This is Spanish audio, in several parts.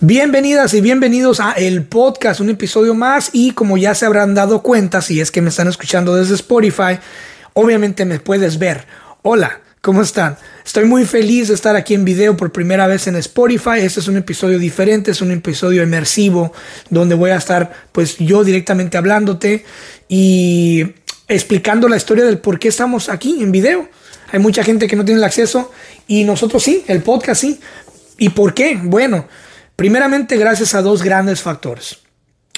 Bienvenidas y bienvenidos a el podcast, un episodio más y como ya se habrán dado cuenta, si es que me están escuchando desde Spotify, obviamente me puedes ver. Hola, ¿cómo están? Estoy muy feliz de estar aquí en video por primera vez en Spotify. Este es un episodio diferente, es un episodio inmersivo donde voy a estar pues yo directamente hablándote y explicando la historia del por qué estamos aquí en video. Hay mucha gente que no tiene el acceso y nosotros sí, el podcast sí. ¿Y por qué? Bueno, Primeramente, gracias a dos grandes factores.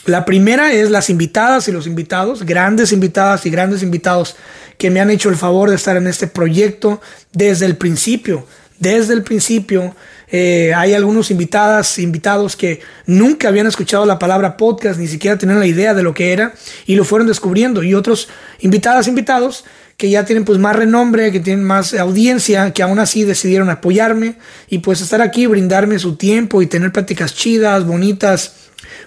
La primera es las invitadas y los invitados, grandes invitadas y grandes invitados que me han hecho el favor de estar en este proyecto desde el principio. Desde el principio eh, hay algunos invitadas, invitados que nunca habían escuchado la palabra podcast, ni siquiera tenían la idea de lo que era y lo fueron descubriendo. Y otros invitadas, invitados que ya tienen pues más renombre, que tienen más audiencia, que aún así decidieron apoyarme y pues estar aquí, brindarme su tiempo y tener pláticas chidas, bonitas.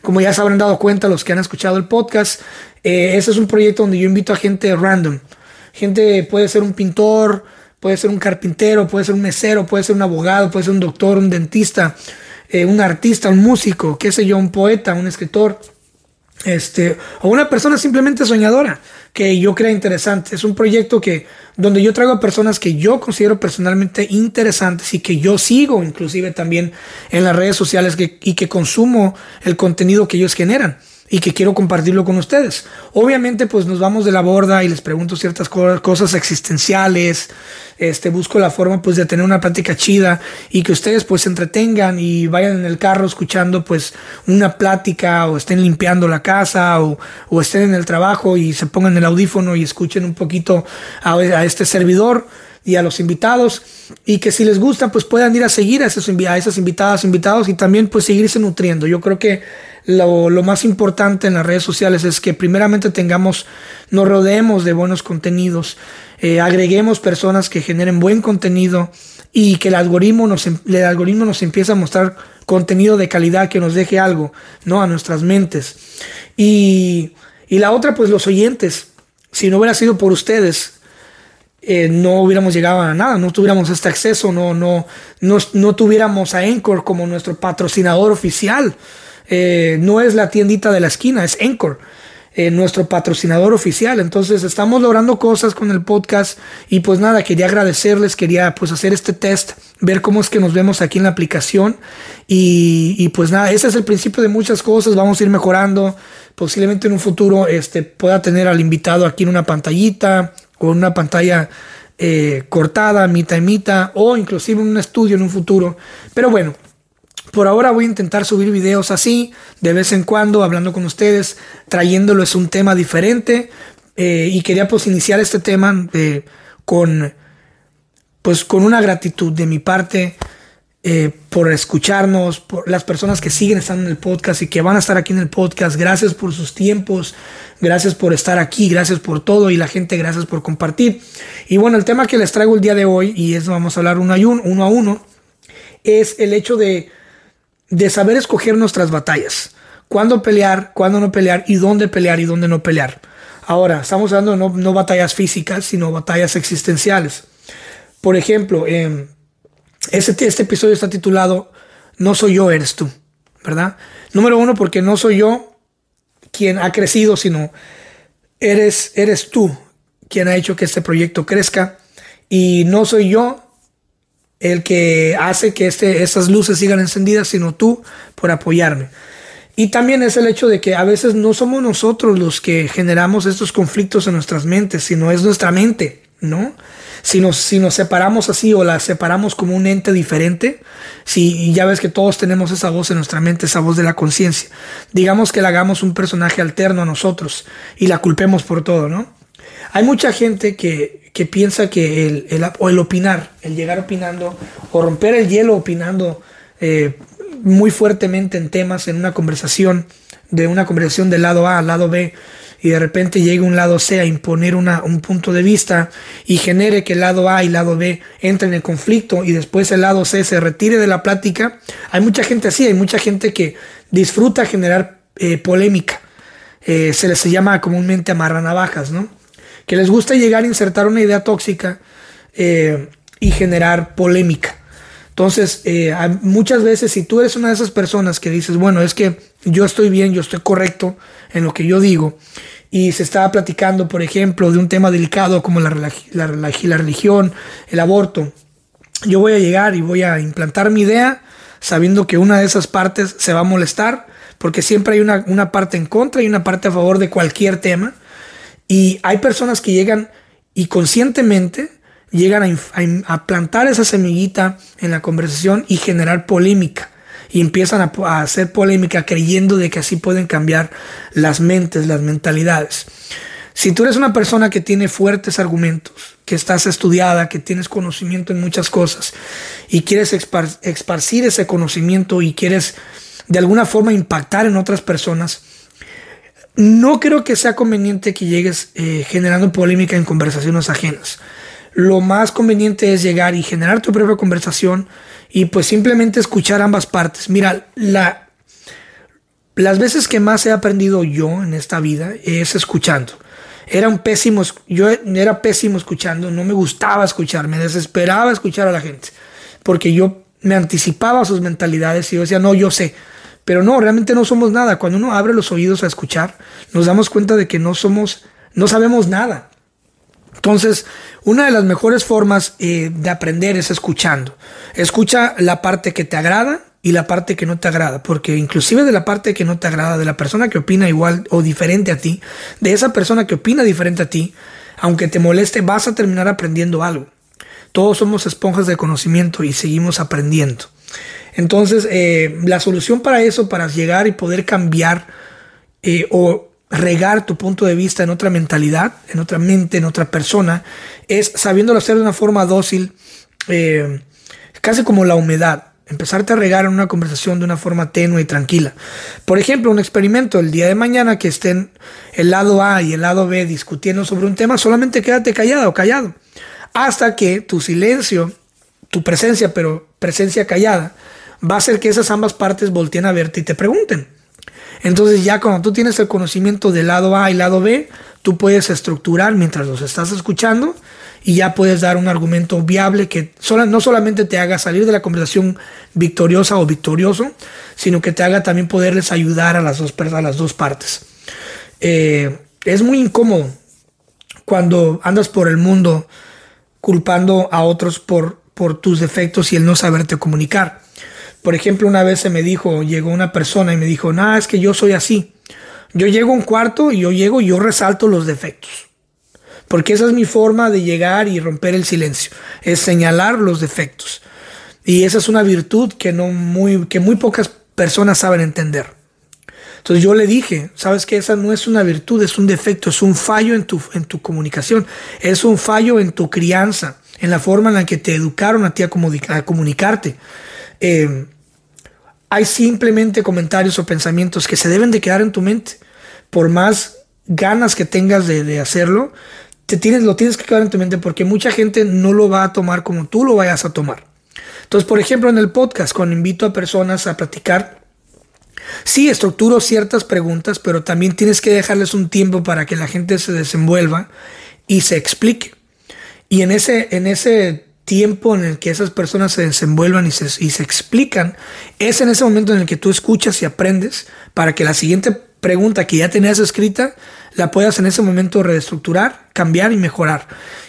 Como ya se habrán dado cuenta los que han escuchado el podcast, eh, ese es un proyecto donde yo invito a gente random. Gente puede ser un pintor, puede ser un carpintero, puede ser un mesero, puede ser un abogado, puede ser un doctor, un dentista, eh, un artista, un músico, qué sé yo, un poeta, un escritor, este, o una persona simplemente soñadora que yo creo interesante. Es un proyecto que donde yo traigo a personas que yo considero personalmente interesantes y que yo sigo inclusive también en las redes sociales y que consumo el contenido que ellos generan y que quiero compartirlo con ustedes. Obviamente, pues nos vamos de la borda y les pregunto ciertas cosas existenciales. Este, busco la forma pues de tener una plática chida y que ustedes pues se entretengan y vayan en el carro escuchando pues una plática o estén limpiando la casa o, o estén en el trabajo y se pongan el audífono y escuchen un poquito a, a este servidor y a los invitados y que si les gusta pues puedan ir a seguir a, esas invitadas, invitados y también pues seguirse nutriendo. Yo creo que lo, lo, más importante en las redes sociales es que primeramente tengamos, nos rodeemos de buenos contenidos, eh, agreguemos personas que generen buen contenido y que el algoritmo nos, em, el algoritmo nos empiece a mostrar contenido de calidad que nos deje algo, ¿no? A nuestras mentes. Y, y la otra, pues los oyentes. Si no hubiera sido por ustedes, eh, no hubiéramos llegado a nada, no tuviéramos este acceso, no, no, no, no tuviéramos a Anchor como nuestro patrocinador oficial. Eh, no es la tiendita de la esquina, es Anchor. Eh, nuestro patrocinador oficial. Entonces estamos logrando cosas con el podcast y pues nada, quería agradecerles, quería pues hacer este test, ver cómo es que nos vemos aquí en la aplicación y, y pues nada, ese es el principio de muchas cosas, vamos a ir mejorando, posiblemente en un futuro este, pueda tener al invitado aquí en una pantallita en una pantalla eh, cortada, mitad y mitad, o inclusive un estudio en un futuro. Pero bueno, por ahora voy a intentar subir videos así, de vez en cuando, hablando con ustedes, trayéndoles un tema diferente. Eh, y quería pues iniciar este tema eh, con, pues, con una gratitud de mi parte eh, por escucharnos, por las personas que siguen estando en el podcast y que van a estar aquí en el podcast. Gracias por sus tiempos, gracias por estar aquí, gracias por todo y la gente, gracias por compartir. Y bueno, el tema que les traigo el día de hoy, y es vamos a hablar uno a uno, uno, a uno es el hecho de, de saber escoger nuestras batallas. Cuándo pelear, cuándo no pelear y dónde pelear y dónde no pelear. Ahora, estamos hablando no, no batallas físicas, sino batallas existenciales. Por ejemplo, eh, este, este episodio está titulado No soy yo, eres tú, ¿verdad? Número uno, porque no soy yo quien ha crecido, sino eres, eres tú quien ha hecho que este proyecto crezca. Y no soy yo el que hace que este, estas luces sigan encendidas, sino tú por apoyarme. Y también es el hecho de que a veces no somos nosotros los que generamos estos conflictos en nuestras mentes, sino es nuestra mente, ¿no? si nos, si nos separamos así o la separamos como un ente diferente, si ya ves que todos tenemos esa voz en nuestra mente, esa voz de la conciencia, digamos que la hagamos un personaje alterno a nosotros y la culpemos por todo, ¿no? Hay mucha gente que, que piensa que el, el, o el opinar, el llegar opinando o romper el hielo opinando eh, muy fuertemente en temas, en una conversación, de una conversación del lado A al lado B, y de repente llegue un lado C a imponer una, un punto de vista y genere que el lado A y el lado B entren en conflicto y después el lado C se retire de la plática, hay mucha gente así, hay mucha gente que disfruta generar eh, polémica. Eh, se les llama comúnmente amarranavajas, ¿no? Que les gusta llegar a insertar una idea tóxica eh, y generar polémica. Entonces, eh, muchas veces si tú eres una de esas personas que dices, bueno, es que yo estoy bien, yo estoy correcto en lo que yo digo, y se estaba platicando, por ejemplo, de un tema delicado como la, la, la religión, el aborto, yo voy a llegar y voy a implantar mi idea sabiendo que una de esas partes se va a molestar, porque siempre hay una, una parte en contra y una parte a favor de cualquier tema. Y hay personas que llegan y conscientemente llegan a, plantar esa semillita en la conversación y generar polémica. Y empiezan a, a, hacer polémica creyendo de que así pueden cambiar las mentes, las mentalidades. Si tú eres una persona que tiene fuertes argumentos, que estás estudiada, que tienes conocimiento en muchas cosas y quieres esparcir ese conocimiento y quieres de alguna forma impactar en otras personas, no creo que sea conveniente que llegues eh, generando polémica en conversaciones ajenas. Lo más conveniente es llegar y generar tu propia conversación y pues simplemente escuchar ambas partes. Mira, la, las veces que más he aprendido yo en esta vida es escuchando. Era un pésimo, yo era pésimo escuchando, no me gustaba escuchar, me desesperaba escuchar a la gente, porque yo me anticipaba a sus mentalidades y yo decía, no, yo sé, pero no, realmente no somos nada. Cuando uno abre los oídos a escuchar, nos damos cuenta de que no somos, no sabemos nada. Entonces, una de las mejores formas eh, de aprender es escuchando. Escucha la parte que te agrada y la parte que no te agrada, porque inclusive de la parte que no te agrada, de la persona que opina igual o diferente a ti, de esa persona que opina diferente a ti, aunque te moleste, vas a terminar aprendiendo algo. Todos somos esponjas de conocimiento y seguimos aprendiendo. Entonces, eh, la solución para eso, para llegar y poder cambiar eh, o regar tu punto de vista en otra mentalidad, en otra mente, en otra persona, es sabiéndolo hacer de una forma dócil, eh, casi como la humedad empezarte a regar en una conversación de una forma tenue y tranquila. Por ejemplo, un experimento el día de mañana que estén el lado A y el lado B discutiendo sobre un tema, solamente quédate callado o callado. Hasta que tu silencio, tu presencia, pero presencia callada, va a hacer que esas ambas partes volteen a verte y te pregunten. Entonces ya cuando tú tienes el conocimiento del lado A y lado B, tú puedes estructurar mientras los estás escuchando y ya puedes dar un argumento viable que no solamente te haga salir de la conversación victoriosa o victorioso, sino que te haga también poderles ayudar a las dos, a las dos partes. Eh, es muy incómodo cuando andas por el mundo culpando a otros por, por tus defectos y el no saberte comunicar. Por ejemplo, una vez se me dijo, llegó una persona y me dijo, nada, es que yo soy así. Yo llego a un cuarto y yo llego y yo resalto los defectos porque esa es mi forma de llegar y romper el silencio, es señalar los defectos. Y esa es una virtud que, no muy, que muy pocas personas saben entender. Entonces yo le dije, sabes que esa no es una virtud, es un defecto, es un fallo en tu, en tu comunicación, es un fallo en tu crianza, en la forma en la que te educaron a ti a, comunicarte. Eh, hay simplemente comentarios o pensamientos que se deben de quedar en tu mente. Por más ganas que tengas de, hacerlo, tienes, lo tienes que quedar en tu mente porque mucha gente no lo va a tomar como tú lo vayas a tomar. Entonces, por ejemplo, en el podcast, cuando invito a personas a platicar, sí estructuro ciertas preguntas, pero también tienes que dejarles un tiempo para que la gente se desenvuelva y se explique. Y en ese, en ese tiempo en el que esas personas se desenvuelvan y se, explican, es en ese momento en el que tú escuchas y aprendes para que la siguiente pregunta que ya tenías escrita la puedas en ese momento reestructurar, cambiar y mejorar.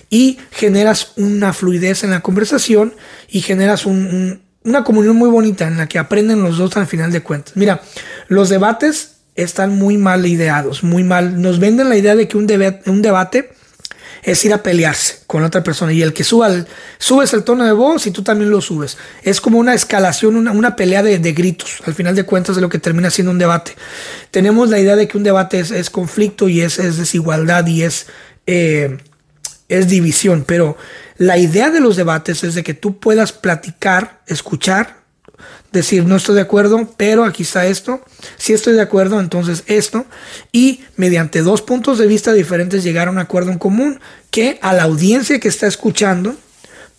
Y generas una fluidez en la conversación y generas una comunión muy bonita en la que aprenden los dos al final de cuentas. Mira, los debates están muy mal ideados, muy mal. Nos venden la idea de que un debate es ir a pelearse con otra persona y el que suba subes el tono de voz y tú también lo subes. Es como una escalación, una, pelea de, gritos. Al final de cuentas de lo que termina siendo un debate. Tenemos la idea de que un debate es, conflicto y es, desigualdad y es, eh, es división, pero la idea de los debates es de que tú puedas platicar, escuchar, decir no estoy de acuerdo, pero aquí está esto. Si estoy de acuerdo, entonces esto. Y mediante dos puntos de vista diferentes llegar a un acuerdo en común que a la audiencia que está escuchando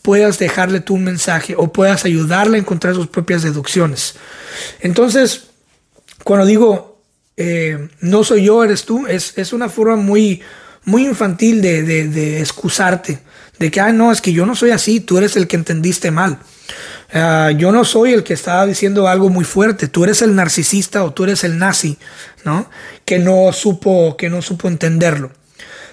puedas dejarle tú un mensaje o puedas ayudarle a encontrar sus propias deducciones. Entonces, cuando digo eh, no soy yo, eres tú, es, es una forma muy, muy infantil de, de, de excusarte. De que, ah, no, es que yo no soy así, tú eres el que entendiste mal. Ah, yo no soy el que estaba diciendo algo muy fuerte. Tú eres el narcisista o tú eres el nazi, ¿no? Que no supo, que no supo entenderlo.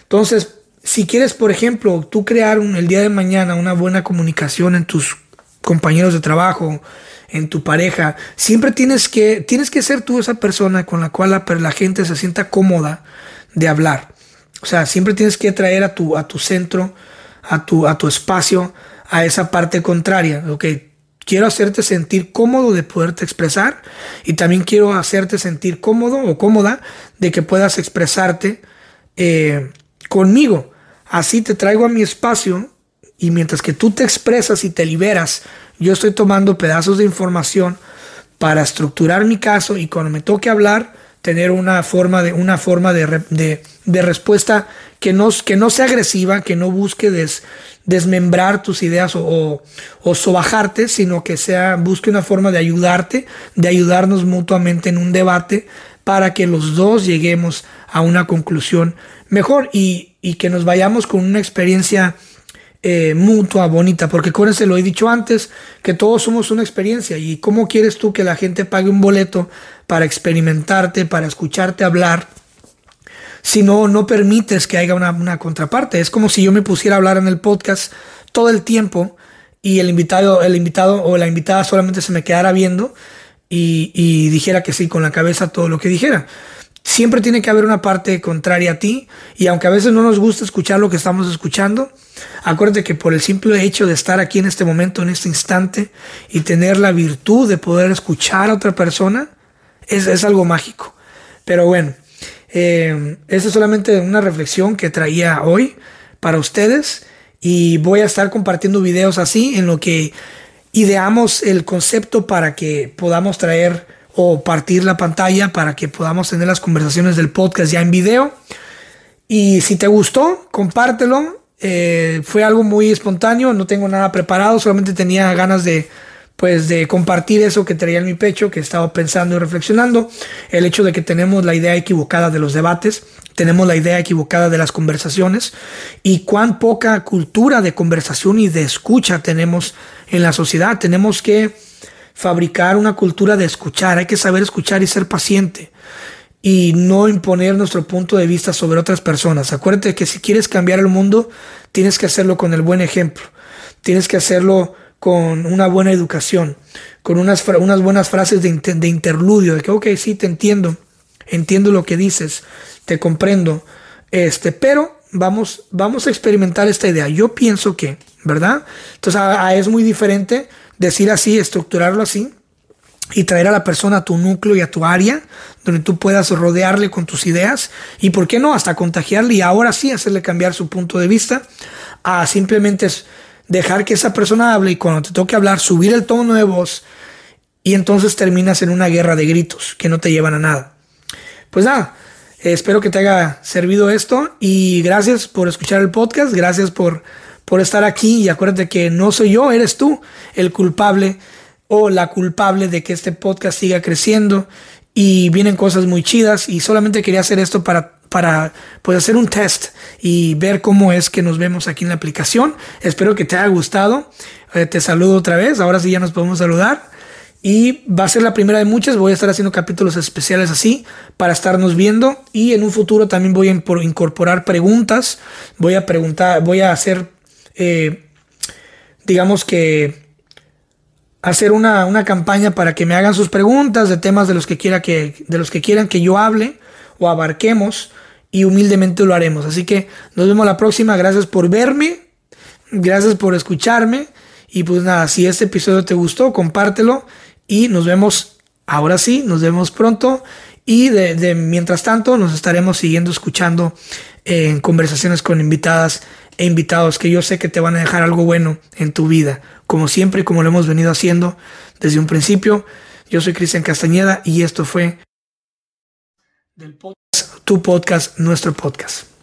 Entonces, si quieres, por ejemplo, tú crear el día de mañana una buena comunicación en tus compañeros de trabajo, en tu pareja, siempre tienes que, tienes que ser tú esa persona con la cual la, la gente se sienta cómoda de hablar. O sea, siempre tienes que traer a tu, a tu centro, a tu, a tu espacio, a esa parte contraria. Ok, quiero hacerte sentir cómodo de poderte expresar y también quiero hacerte sentir cómodo o cómoda de que puedas expresarte eh, conmigo. Así te traigo a mi espacio y mientras que tú te expresas y te liberas, yo estoy tomando pedazos de información para estructurar mi caso y cuando me toque hablar, tener una forma de, una forma de, de, respuesta que no, que no sea agresiva, que no busque desmembrar tus ideas o, o, sobajarte, sino que sea, busque una forma de ayudarte, de ayudarnos mutuamente en un debate para que los dos lleguemos a una conclusión mejor y, y que nos vayamos con una experiencia eh, mutua, bonita, porque acuérdense, lo he dicho antes, que todos somos una experiencia y cómo quieres tú que la gente pague un boleto para experimentarte, para escucharte hablar, si no, no permites que haya una, contraparte. Es como si yo me pusiera a hablar en el podcast todo el tiempo y el invitado, el invitado o la invitada solamente se me quedara viendo y, y dijera que sí con la cabeza todo lo que dijera. Siempre tiene que haber una parte contraria a ti y aunque a veces no nos gusta escuchar lo que estamos escuchando, acuérdate que por el simple hecho de estar aquí en este momento, en este instante y tener la virtud de poder escuchar a otra persona, es, es algo mágico. Pero bueno, eh, esa es solamente una reflexión que traía hoy para ustedes y voy a estar compartiendo videos así en lo que ideamos el concepto para que podamos traer o partir la pantalla para que podamos tener las conversaciones del podcast ya en video. Y si te gustó, compártelo. Eh, fue algo muy espontáneo, no tengo nada preparado, solamente tenía ganas de pues de compartir eso que traía en mi pecho, que estaba pensando y reflexionando, el hecho de que tenemos la idea equivocada de los debates, tenemos la idea equivocada de las conversaciones y cuán poca cultura de conversación y de escucha tenemos en la sociedad. Tenemos que fabricar una cultura de escuchar, hay que saber escuchar y ser paciente y no imponer nuestro punto de vista sobre otras personas. Acuérdate que si quieres cambiar el mundo, tienes que hacerlo con el buen ejemplo, tienes que hacerlo con una buena educación, con unas, unas buenas frases de, interludio, de que, ok, sí, te entiendo, entiendo lo que dices, te comprendo, este, pero vamos, vamos a experimentar esta idea. Yo pienso que, ¿verdad? Entonces es muy diferente decir así, estructurarlo así y traer a la persona a tu núcleo y a tu área, donde tú puedas rodearle con tus ideas y, ¿por qué no?, hasta contagiarle y ahora sí hacerle cambiar su punto de vista a simplemente dejar que esa persona hable y cuando te toque hablar, subir el tono de voz y entonces terminas en una guerra de gritos que no te llevan a nada. Pues nada, espero que te haya servido esto y gracias por escuchar el podcast, gracias por por estar aquí y acuérdate que no soy yo, eres tú el culpable o la culpable de que este podcast siga creciendo y vienen cosas muy chidas y solamente quería hacer esto para para pues hacer un test y ver cómo es que nos vemos aquí en la aplicación. Espero que te haya gustado. Eh, te saludo otra vez. Ahora sí ya nos podemos saludar. Y va a ser la primera de muchas. Voy a estar haciendo capítulos especiales así para estarnos viendo. Y en un futuro también voy a incorporar preguntas. Voy a preguntar, voy a hacer eh, digamos que hacer una, una, campaña para que me hagan sus preguntas de temas de los que quiera que de los que quieran que yo hable o abarquemos y humildemente lo haremos. Así que nos vemos la próxima. Gracias por verme, gracias por escucharme y pues nada, si este episodio te gustó, compártelo y nos vemos ahora sí, nos vemos pronto y de, mientras tanto nos estaremos siguiendo escuchando en conversaciones con invitadas e invitados que yo sé que te van a dejar algo bueno en tu vida, como siempre como lo hemos venido haciendo desde un principio. Yo soy Cristian Castañeda y esto fue del podcast, tu podcast, nuestro podcast.